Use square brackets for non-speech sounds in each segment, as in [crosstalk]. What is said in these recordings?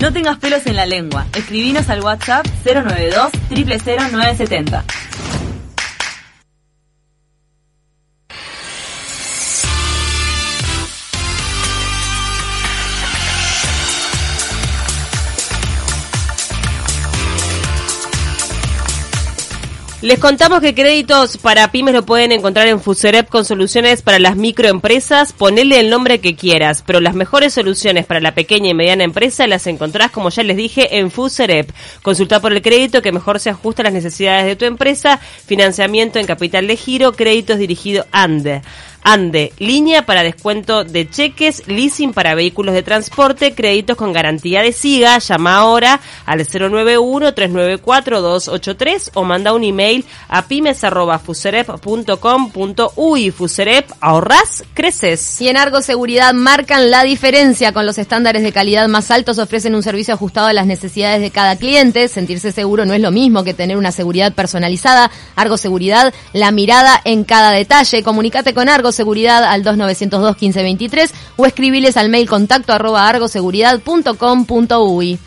No tengas pelos en la lengua. Escribinos al WhatsApp 092 000970. Les contamos que créditos para pymes lo pueden encontrar en Fuserep con soluciones para las microempresas. Ponele el nombre que quieras, pero las mejores soluciones para la pequeña y mediana empresa las encontrás, como ya les dije, en Fuserep. Consulta por el crédito que mejor se ajusta a las necesidades de tu empresa. Financiamiento en capital de giro, créditos dirigido ANDE. ANDE, línea para descuento de cheques, leasing para vehículos de transporte, créditos con garantía de SIGA. Llama ahora al 091-394-283 o manda un email a pymes.fuserep.com.uy. Fuserep, ahorras, creces. Y en Argo Seguridad marcan la diferencia con los estándares de calidad más altos, ofrecen un servicio ajustado a las necesidades de cada cliente. Sentirse seguro no es lo mismo que tener una seguridad personalizada. Argo Seguridad, la mirada en cada detalle. Comunicate con Argo Seguridad al 2902 1523 o escribiles al mail contacto arroba argoseguridad.com.uy.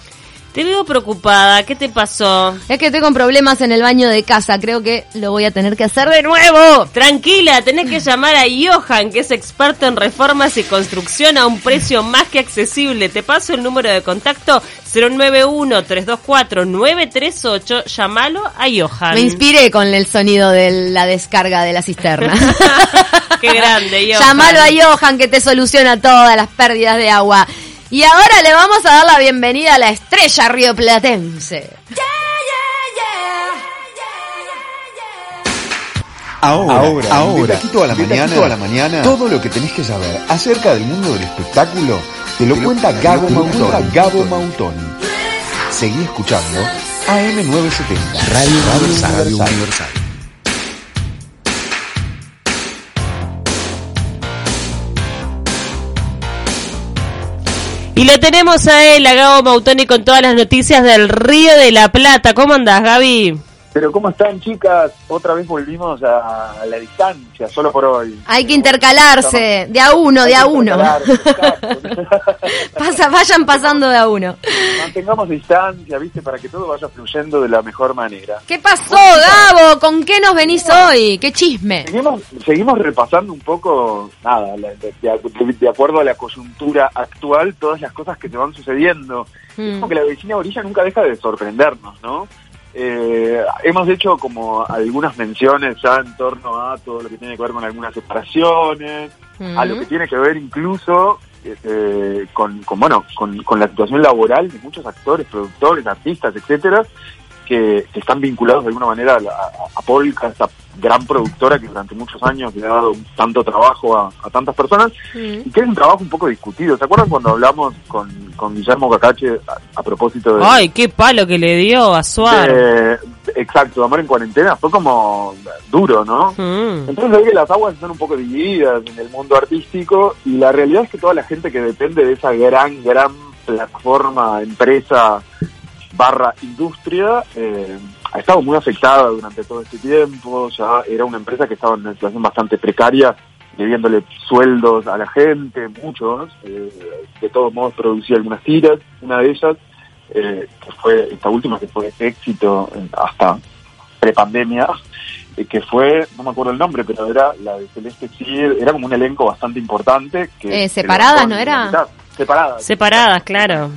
Te veo preocupada, ¿qué te pasó? Es que tengo problemas en el baño de casa, creo que lo voy a tener que hacer de nuevo. Tranquila, tenés que llamar a Johan, que es experto en reformas y construcción a un precio más que accesible. Te paso el número de contacto 091-324-938. Llámalo a Johan. Me inspiré con el sonido de la descarga de la cisterna. [laughs] Qué grande, [laughs] Johan. Llámalo a Johan que te soluciona todas las pérdidas de agua. Y ahora le vamos a dar la bienvenida a la estrella rioplatense. Ahora, ahora, ahora, a la mañana, a la mañana, todo lo que tenés que saber acerca del mundo del espectáculo te lo cuenta Gabo Mautoni. Gabo Mautoni. Seguí escuchando AM970, Radio, Radio, Radio Universal. Y lo tenemos a él, a Gabo Mautoni, con todas las noticias del Río de la Plata. ¿Cómo andás, Gaby? Pero ¿cómo están chicas? Otra vez volvimos a la distancia, solo por hoy. Hay que intercalarse, de a uno, de a uno. [laughs] Pasa, vayan pasando de a uno. Mantengamos distancia, ¿viste? Para que todo vaya fluyendo de la mejor manera. ¿Qué pasó, Gabo? ¿Con qué nos venís hoy? ¿Qué chisme? Seguimos, seguimos repasando un poco, nada, de, de, de acuerdo a la coyuntura actual, todas las cosas que te van sucediendo. Mm. Como que la vecina orilla nunca deja de sorprendernos, ¿no? Eh, hemos hecho como algunas menciones ya en torno a todo lo que tiene que ver con algunas separaciones, a lo que tiene que ver incluso eh, con, con, bueno con, con, la situación laboral de muchos actores, productores, artistas, etcétera, que, están vinculados de alguna manera a, a, Polka, esta gran productora que durante muchos años le ha dado tanto trabajo a, tantas personas y que es un trabajo un poco discutido. ¿Se acuerdan cuando hablamos con, con Guillermo Cacache a, propósito de... ¡Ay, qué palo que le dio a Suárez! exacto, Amor en Cuarentena, fue como duro, ¿no? Entonces ahí que las aguas están un poco divididas en el mundo artístico y la realidad es que toda la gente que depende de esa gran, gran plataforma, empresa barra industria, eh, ha estado muy afectada durante todo este tiempo, ya era una empresa que estaba en una situación bastante precaria, debiéndole sueldos a la gente, muchos, eh, de todos modos producía algunas tiras, una de ellas, eh, que fue esta última que fue éxito hasta prepandemia, que fue, no me acuerdo el nombre, pero era la de Celeste Cid, era como un elenco bastante importante. que ¿Separadas no era? Separadas. Separadas, claro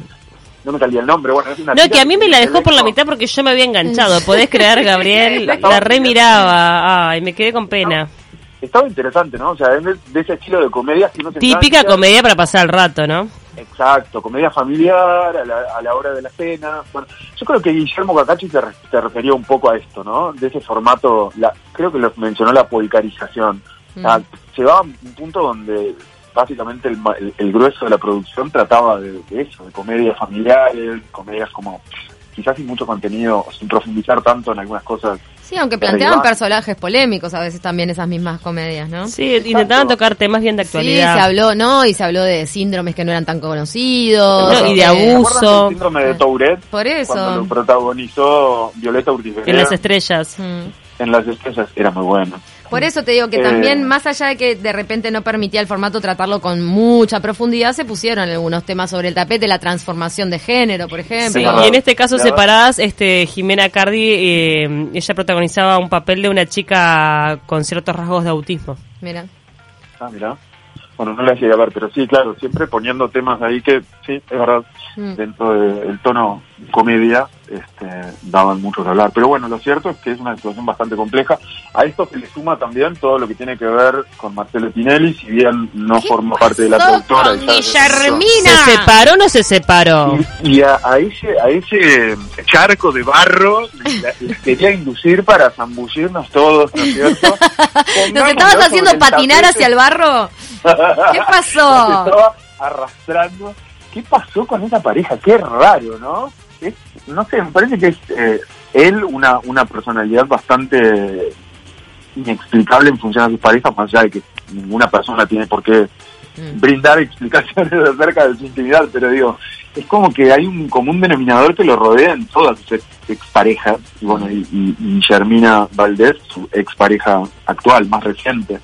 no me salía el nombre. Bueno, es una no, que a mí me la dejó por la mitad porque yo me había enganchado. ¿Podés creer, [laughs] Gabriel? la remiraba. Ay, me quedé con pena. estaba interesante, ¿no? O sea, de, ese estilo de comedia. no Típica comedia para pasar el rato, ¿no? Exacto, comedia familiar, a la, a la hora de la cena. Bueno, yo creo que Guillermo Cacachi se, se refería un poco a esto, ¿no? De ese formato, la, creo que lo mencionó la polcarización. O sea, llevaba un punto donde básicamente el, grueso de la producción trataba de, eso, de comedias familiares, comedias como quizás sin mucho contenido, sin profundizar tanto en algunas cosas. Sí, aunque planteaban personajes polémicos a veces también esas mismas comedias, ¿no? Sí, intentaban tocar temas bien de actualidad. Sí, se habló, ¿no? Y se habló de síndromes que no eran tan conocidos. y de abuso. El síndrome de Tourette. Por eso. Cuando lo protagonizó Violeta Urtiz En las estrellas. Mm. En las estrellas era muy bueno. Por eso te digo que Eh, también, más allá de que de repente no permitía el formato tratarlo con mucha profundidad, se pusieron algunos temas sobre el tapete, la transformación de género, por ejemplo. Sí, y en este caso separadas, este Jimena Cardi, eh, ella protagonizaba un papel de una chica con ciertos rasgos de autismo. Mira. Ah, mira. Bueno, no la llegué a ver, pero sí, claro, siempre poniendo temas ahí que, sí, es verdad, Mm. dentro del tono comedia, este, daban mucho que hablar. Pero bueno, lo cierto es que es una situación bastante compleja. A esto se le suma también todo lo que tiene que ver con Marcelo Tinelli, si bien no forma parte de la productora. con Guillermina? ¿Se separó o no se separó? y, y a, a ese, a ese charco de barro les les quería inducir para zambullirnos todos, ¿no es cierto? [laughs] ¿Nos estabas haciendo patinar tapete. hacia el barro? ¿Qué pasó? [laughs] Nos estaba arrastrando. ¿Qué pasó con esa pareja? Qué raro, ¿no? Es- no sé, me parece que es eh, él una, una personalidad bastante inexplicable en función a sus parejas, más allá de que ninguna persona tiene por qué Mm. brindar [laughs] explicaciones acerca de su intimidad, pero digo, es como que hay un común denominador que lo rodea en todas sus ex- exparejas, y bueno, y, y, y Germina Valdés, su expareja actual, más reciente.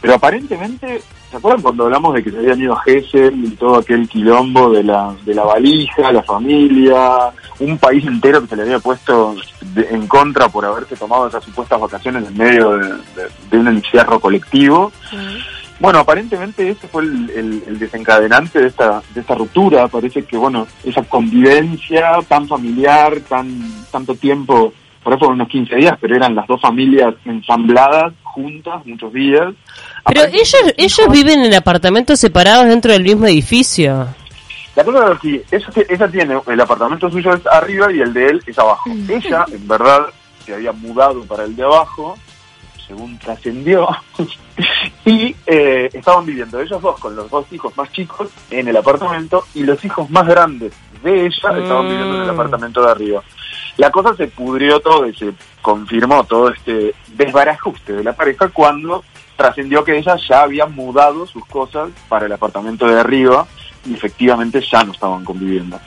Pero aparentemente, ¿se acuerdan cuando hablamos de que se habían ido a Gessel y todo aquel quilombo de la, de la valija, la familia, un país entero que se le había puesto de- en contra por haberse tomado esas supuestas vacaciones en medio de, de- de un encierro colectivo? Bueno, aparentemente ese fue el, el- el desencadenante de esta, de esta ruptura. Parece que, bueno, esa convivencia tan familiar, tan tanto tiempo, por eso unos 15 días, pero eran las dos familias ensambladas, juntas, muchos días. Pero ellos ellos viven en apartamentos separados dentro del mismo edificio. La cosa es así, ella, ella tiene, el apartamento suyo es arriba y el de él es abajo. Ella, en verdad, se había mudado para el de abajo, según trascendió, [laughs] y eh, estaban viviendo ellos dos con los dos hijos más chicos en el apartamento y los hijos más grandes de ella estaban viviendo en el Mm. apartamento de arriba. La cosa se pudrió todo y se confirmó todo este desbarajuste de la pareja cuando trascendió que ella ya había mudado sus cosas para el apartamento de arriba y efectivamente ya no estaban conviviendo.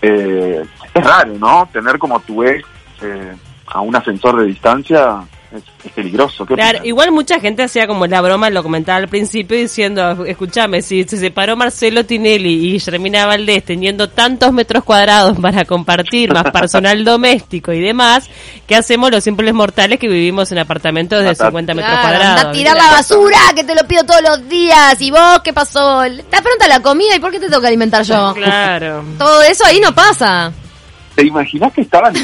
Eh, es raro, ¿no? Tener como tu ex eh, a un ascensor de distancia es, es peligroso. ¿Qué Claro, igual mucha gente hacía como la broma, lo comentaba al principio diciendo, escúchame, si se separó Marcelo Tinelli y Germina Valdés teniendo tantos metros cuadrados para compartir, más personal [laughs] doméstico y demás, ¿qué hacemos los simples mortales que vivimos en apartamentos de Matate. 50 metros Claro, cuadrados? anda a tirar la basura, que te lo pido todos los días. ¿Y vos qué pasó? ¿Está pronta la comida? ¿Y por qué te tengo que alimentar yo? Claro. Todo eso ahí no pasa. ¿Te imaginas que estaban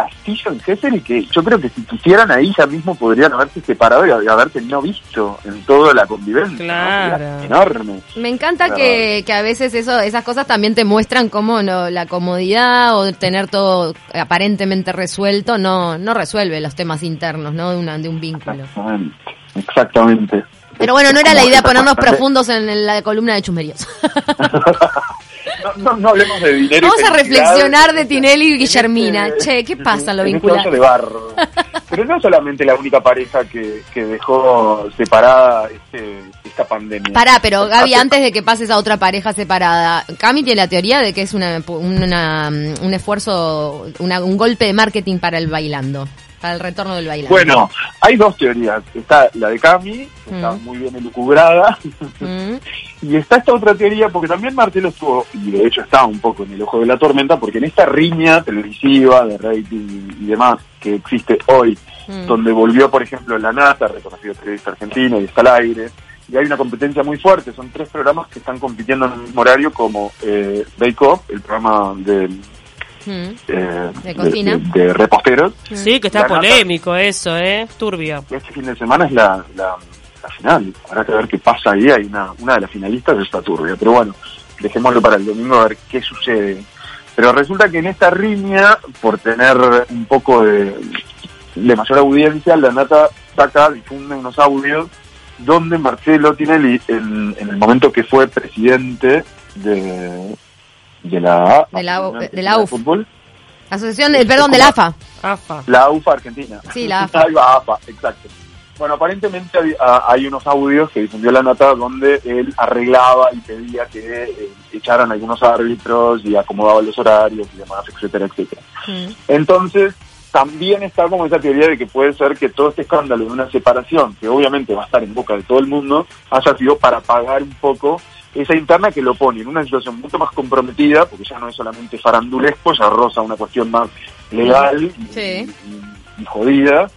castillo en Gesser y que yo creo que si quisieran ahí ya mismo podrían haberse separado y hab- haberse no visto en toda la convivencia? Claro. Enorme. Me encanta que, que a veces eso, esas cosas también te muestran cómo no, la comodidad o tener todo aparentemente resuelto no, no resuelve los temas internos ¿no? de, una, de un vínculo. Exactamente. Exactamente. Pero bueno, no era la idea ponernos profundos en la columna de chusmeríos. [laughs] No, no, no hablemos de dinero. y Vamos a reflexionar de Tinelli y En Guillermina. este- Che, ¿qué pasa en lo este vincular? de barro. Pero no solamente la única pareja que, que dejó separada este, esta pandemia. Pará, pero Gaby, antes de que pases a otra pareja separada, Cami tiene la teoría de que es una, una- un esfuerzo, una- un golpe de marketing para el bailando, para el retorno del bailando. Bueno, hay dos teorías. Está la de Cami, que está Mm. muy bien elucubrada, Mm, [laughs] y está esta otra teoría, porque también Marcelo estuvo, y de hecho está un poco en el ojo de la tormenta, porque en esta riña televisiva de rating y demás que existe hoy, mm. donde volvió, por ejemplo, La Nata, reconocido periodista argentino, y está al aire, y hay una competencia muy fuerte. Son tres programas que están compitiendo en el mismo horario, como eh, Bake Off, el programa de. Eh, De cocina. de- de reposteros. Sí, que está La nata- polémico eso, ¿eh? Turbio. Este fin de semana es la, la, la final. Habrá que ver qué pasa ahí. Hay una, una de las finalistas está turbia. Pero bueno, dejémoslo para el domingo a ver qué sucede. Pero resulta que en esta riña, por tener un poco de, de mayor audiencia, la Nata saca, difunde unos audios donde Marcelo Tinelli, en, en el momento que fue presidente de, de la, De la- de la UF. Fútbol, Asociación, del perdón, del AFA. AFA. la UFA Argentina. Sí, la AFA. [laughs] Ahí va, AFA, exacto. Bueno, aparentemente hay, a- hay unos audios que difundió la nota donde él arreglaba y pedía que eh, echaran algunos árbitros y acomodaba los horarios y demás, etcétera, etcétera. Mm. Entonces, también está como esa teoría de que puede ser que todo este escándalo de una separación, que obviamente va a estar en boca de todo el mundo, haya sido para pagar un poco esa interna que lo pone en una situación mucho más comprometida, porque ya no es solamente farandulesco, ya roza una cuestión más legal y, jodida.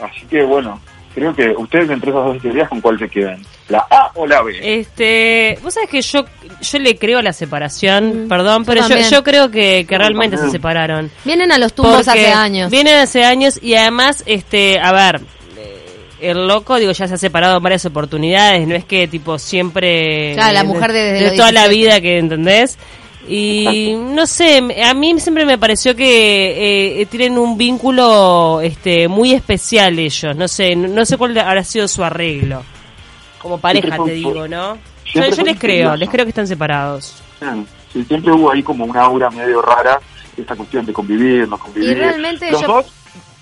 Así que bueno, creo que ustedes entre esas dos teorías, ¿con cuál se quedan? ¿La A o la B? Este, vos sabés que yo yo le creo a la separación, mm. perdón, pero yo, yo, creo que, que realmente se separaron. Vienen a los tumbos hace años. Vienen hace años y además, este, a ver, el loco, digo, ya se ha separado en varias oportunidades, no es que tipo siempre... Ya, la mujer de, toda la vida que, ¿entendés? Y no sé, a mí siempre me pareció que eh, tienen un vínculo este muy especial ellos, no sé, no sé cuál habrá sido su arreglo. Como pareja, te digo, ¿no? Yo, les creo, les creo que están separados. Sí, siempre hubo ahí como una aura medio rara, esta cuestión de convivir, no convivir. Y realmente yo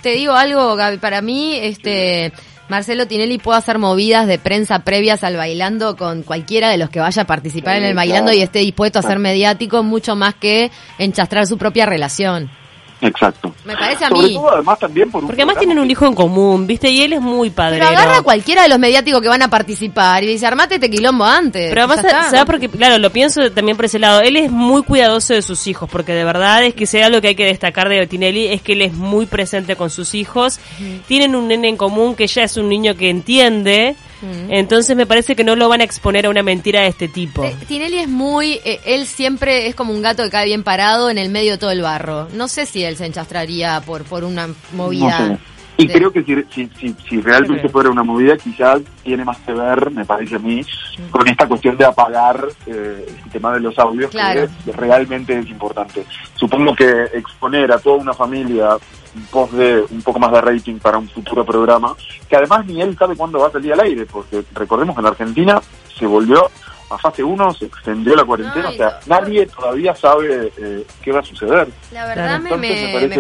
te digo algo, Gaby, para mí, este... Marcelo Tinelli puede hacer movidas de prensa previas al bailando con cualquiera de los que vaya a participar en el bailando y esté dispuesto a ser mediático mucho más que enchastrar su propia relación. Exacto. Me parece a mí. además también por Porque además tienen un hijo en común, ¿viste? Y él es muy padre. Pero agarra a cualquiera de los mediáticos que van a participar y dice, armate este quilombo antes. Pero además, ¿sabes? Porque, claro, lo pienso también por ese lado. Él es muy cuidadoso de sus hijos, porque de verdad es que sea lo que hay que destacar de Tinelli, es que él es muy presente con sus hijos. Tienen un nene en común que ya es un niño que entiende entonces me parece que no lo van a exponer a una mentira de este tipo. Tinelli es muy, eh, él siempre es como un gato que cae bien parado en el medio de todo el barro. No sé si él se enchastraría por, por una movida. Y creo que si, si, si, realmente fuera una movida, quizás tiene más que ver, me parece a mí, con esta cuestión de apagar eh, el tema de los audios, que realmente es importante. Supongo que exponer a toda una familia un post de un poco más de rating para un futuro programa, que además ni él sabe cuándo va a salir al aire, porque recordemos que en Argentina se volvió a fase 1 se extendió la cuarentena, o sea, nadie todavía sabe eh, qué va a suceder. La verdad me,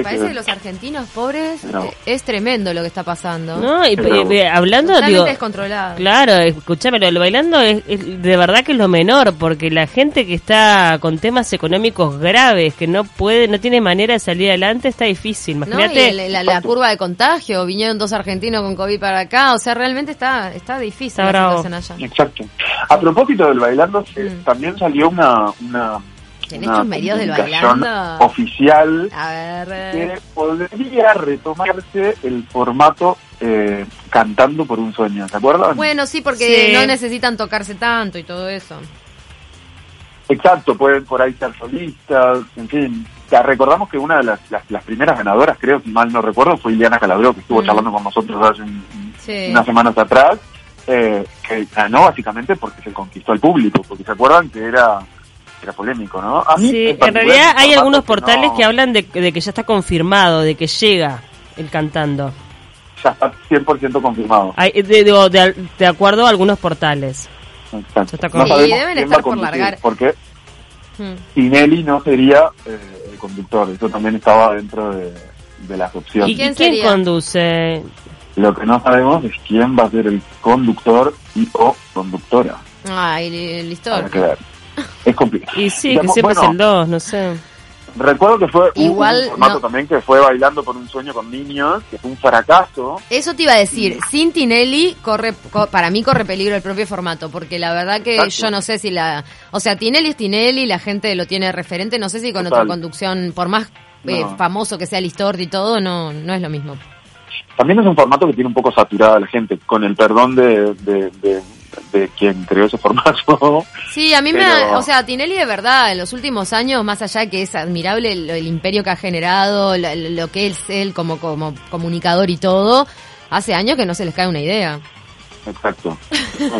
parece, que... los argentinos pobres eh, es tremendo lo que está pasando. No, y, hablando, digo, descontrolado. Claro, escúchame, lo, bailando es, de verdad que es lo menor, porque la gente que está con temas económicos graves, que no puede, no tiene manera de salir adelante, está difícil. Imagínate. la, curva de contagio, vinieron dos argentinos con COVID para acá, o sea, realmente está, está difícil la situación allá. Exacto. A propósito del bailando, mm. también salió una, una una medios del bailando? oficial que podría retomarse el formato eh, cantando por un sueño, ¿se acuerdan? Bueno, sí, porque no necesitan tocarse tanto y todo eso. Exacto, pueden por ahí ser solistas, en fin. recordamos que una de las, las, primeras ganadoras, creo, si mal no recuerdo, fue Ileana Calabró, que estuvo mm. charlando con nosotros hace unas semanas atrás eh, que ganó básicamente porque se conquistó al público, porque se acuerdan que era era polémico, ¿no? sí, en, realidad hay algunos portales que hablan de, que ya está confirmado, de que llega el cantando. Ya está 100% confirmado. de, de, acuerdo a algunos portales. Exacto. y deben estar por largar. Porque hmm. Tinelli no sería eh, el conductor, eso también estaba dentro de, las opciones. ¿Y quién, ¿quién conduce? Lo que no sabemos es quién va a ser el conductor y o conductora. Ay, listo. Es complicado. Y sí, que siempre es el dos, no sé. Recuerdo que fue Igual, un formato también que fue Bailando por un sueño con niños, que fue un fracaso. Eso te iba a decir, sin Tinelli, corre, para mí corre peligro el propio formato, porque la verdad que yo no sé si la... O sea, Tinelli es Tinelli, la gente lo tiene referente, no sé si con otra conducción, por más eh, famoso que sea el y todo, no, no es lo mismo. También es un formato que tiene un poco saturada la gente, con el perdón de, de, quien creó ese formato. Sí, a mí me... O sea, Tinelli de verdad, en los últimos años, más allá de que es admirable el, imperio que ha generado, lo, que es él como, como comunicador y todo, hace años que no se les cae una idea. Exacto.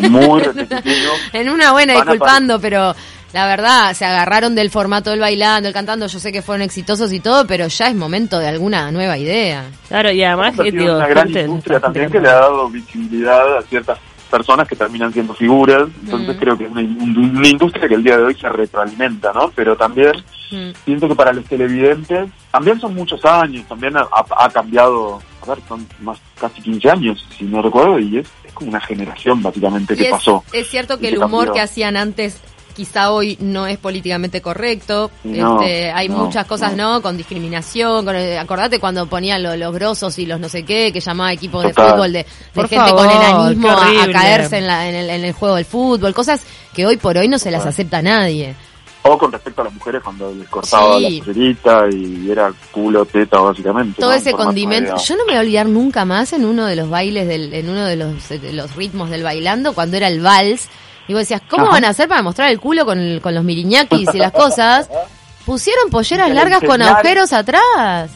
Muy repetitivo. [laughs] en una buena, disculpando, pero la verdad, se agarraron del formato del bailando, el cantando, yo sé que fueron exitosos y todo, pero ya es momento de alguna nueva idea. Claro, y además es una gran industria también que le ha dado visibilidad a ciertas personas que terminan siendo figuras, entonces mm. creo que es una, industria que el día de hoy se retroalimenta, ¿no? Pero también mm. siento que para los televidentes, también son muchos años, también ha, cambiado, a ver, son más casi 15 años, si no recuerdo, y es, es como una generación básicamente que pasó. Es cierto que el humor que hacían antes quizá hoy no es políticamente correcto. No, este, hay no, muchas cosas, no. ¿no? Con discriminación. Con, eh, acordate cuando ponían lo- los grosos y los no sé qué, que llamaba equipos de fútbol de, gente favor, con enanismo a, caerse en, la- en el, en el juego del fútbol. Cosas que hoy por hoy no se las acepta a nadie. O con respecto a las mujeres cuando les cortaba Sí. la pollerita y era culo, teta, básicamente. todo ¿no? ese condimento. Yo no me voy a olvidar nunca más en uno de los bailes, del, en uno de los, de los ritmos del bailando, cuando era el vals. Y vos decías, ¿cómo Ajá. van a hacer para mostrar el culo con, con los miriñaquis y las cosas? [laughs] Pusieron polleras largas con agujeros atrás.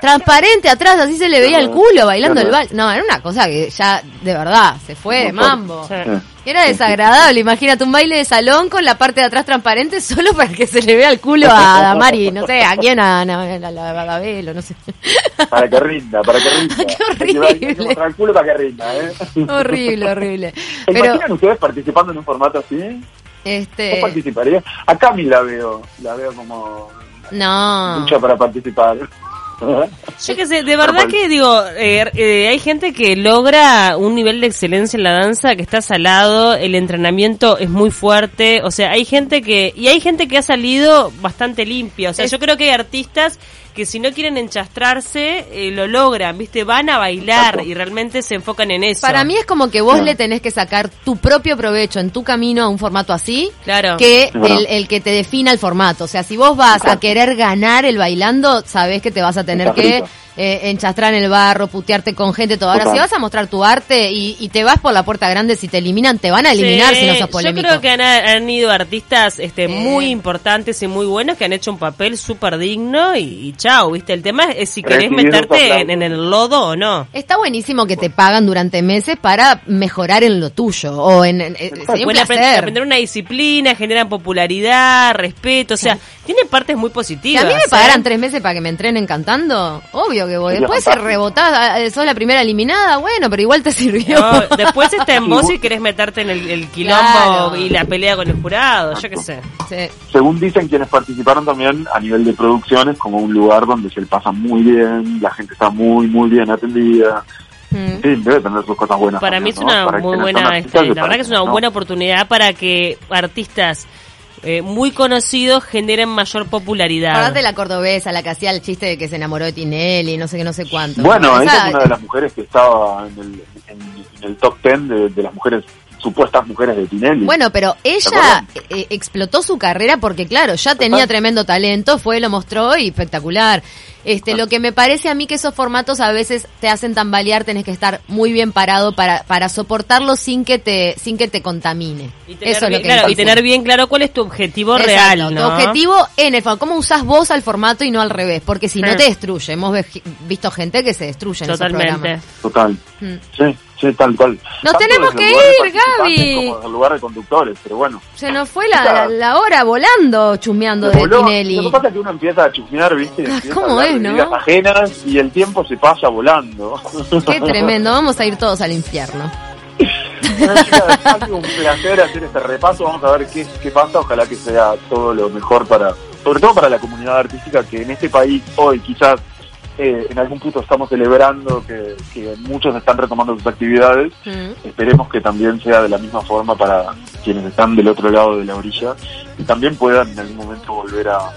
Transparente atrás, así se le veía el culo bailando el vals. No, era una cosa que ya, de verdad, se fue de mambo. Era desagradable, imagínate un baile de salón con la parte de atrás transparente solo [laughs] para que se le vea el culo a Damari, no sé, a quién, a, a, a, a- a Gabelo, no sé. Para que rinda, para que rinda. [laughs] Qué Hay que- horrible. Hay que mostrar el culo para que rinda, ¿eh? horrible, horrible. [laughs] ¿Se Pero, imaginan ustedes participando en un formato así? ¿Vos este, participarías? A Cami la veo, la veo como no. lucha para participar. Yo qué sé, de verdad que digo, eh, eh, hay gente que logra un nivel de excelencia en la danza que está salado, el entrenamiento es muy fuerte, o sea, hay gente que, y hay gente que ha salido bastante limpia, o sea, Es- yo creo que hay artistas que si no quieren enchastrarse, eh, lo logran, viste, van a bailar Exacto. y realmente se enfocan en eso. Para mí es como que vos le tenés que sacar tu propio provecho en tu camino a un formato así, Claro. que el, el que te defina el formato. O sea, si vos vas a querer ganar el bailando, sabés que te vas a tener que. Eh, enchastrar en el barro, putearte con gente, todo. Ahora, Total. si vas a mostrar tu arte y, y te vas por la puerta grande, si te eliminan, te van a eliminar Sí, si no sos Yo polémico. creo que han, han ido artistas este, Eh. muy importantes y muy buenos que han hecho un papel súper digno y, y chao, ¿viste? El tema es si querés meterte en, el lodo o no. Está buenísimo que te pagan durante meses para mejorar en lo tuyo o en, en- eh, sería un placer. aprender una disciplina, generan popularidad, respeto, o sea, tiene partes muy Si positivas. a mí me ¿eh? pagaran tres meses para que me entrenen cantando, obvio que voy. Sería Después se rebotás, ah, sos la primera eliminada, bueno, pero igual te [laughs] sirvió. No, después está en vos si querés meterte en el, el quilombo Claro. y la pelea con el jurado, yo qué sé. Sí. Según dicen quienes participaron también a nivel de producciones, como un lugar donde se le pasa muy bien, la gente está muy, muy bien atendida. Mm. Sí, debe tener sus cosas buenas. Para mí también, es ¿no? una Para muy buena, este, la verdad que es una buena oportunidad para que artistas eh, muy conocidos generen mayor popularidad. Acordate la cordobesa, la que hacía el chiste de que se enamoró de Tinelli, no sé qué, no sé cuánto. Bueno, Esa- ella es una de las mujeres que estaba en el, en- en el top ten de, de las mujeres, supuestas mujeres de Tinelli. Bueno, pero ella acuerdan? eh, explotó su carrera porque, claro, ya tenía tremendo talento, fue, lo mostró y espectacular. Este, lo que me parece a mí que esos formatos a veces te hacen tambalear, tenés que estar muy bien parado para, para soportarlo sin que te, sin que te contamine. Y tener, Eso es bien, lo que claro, y tener bien claro cuál es tu objetivo Exacto, real, ¿no? Tu objetivo en el. ¿Cómo usás vos al formato y no al revés? Porque si no Sí. te destruye. Hemos visto gente que se destruye en esos Totalmente. programas. Total. Mm. Sí, sí, tal cual. Nos Tanto tenemos que ir, Gaby. Como el lugar de conductores, pero bueno. Se nos fue la, la, la hora volando chusmeando de voló. Tinelli. Lo que pasa es que uno empieza a chusmear, ¿viste? Ah, Empieza ¿cómo a es, no? vidas ajenas y el tiempo se pasa volando. Qué tremendo. [laughs] Vamos a ir todos al infierno. Bueno, chicas, ha sido un placer hacer este repaso. Vamos a ver qué, qué pasa. Ojalá que sea todo lo mejor para, sobre todo para la comunidad artística que en este país hoy quizás eh, en algún punto estamos celebrando que, que muchos están retomando sus actividades. Mm. Esperemos que también sea de la misma forma para quienes están del otro lado de la orilla y también puedan en algún momento volver a, a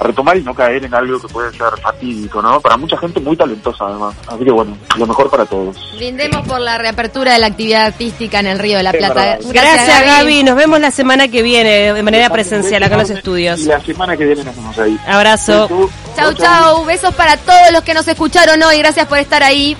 retomar y no caer en algo que puede ser fatídico, ¿no? Para mucha gente muy talentosa además. Así que bueno, lo mejor para todos. Brindemos por la reapertura de la actividad artística en el Río de la Plata. verdad. Gracias, Gaby. Nos vemos la semana que viene de manera presencial acá en los estudios. Y la semana que viene nos vemos ahí. Abrazo. Chau, chau. Besos para todos los que nos escucharon hoy. Gracias por estar ahí.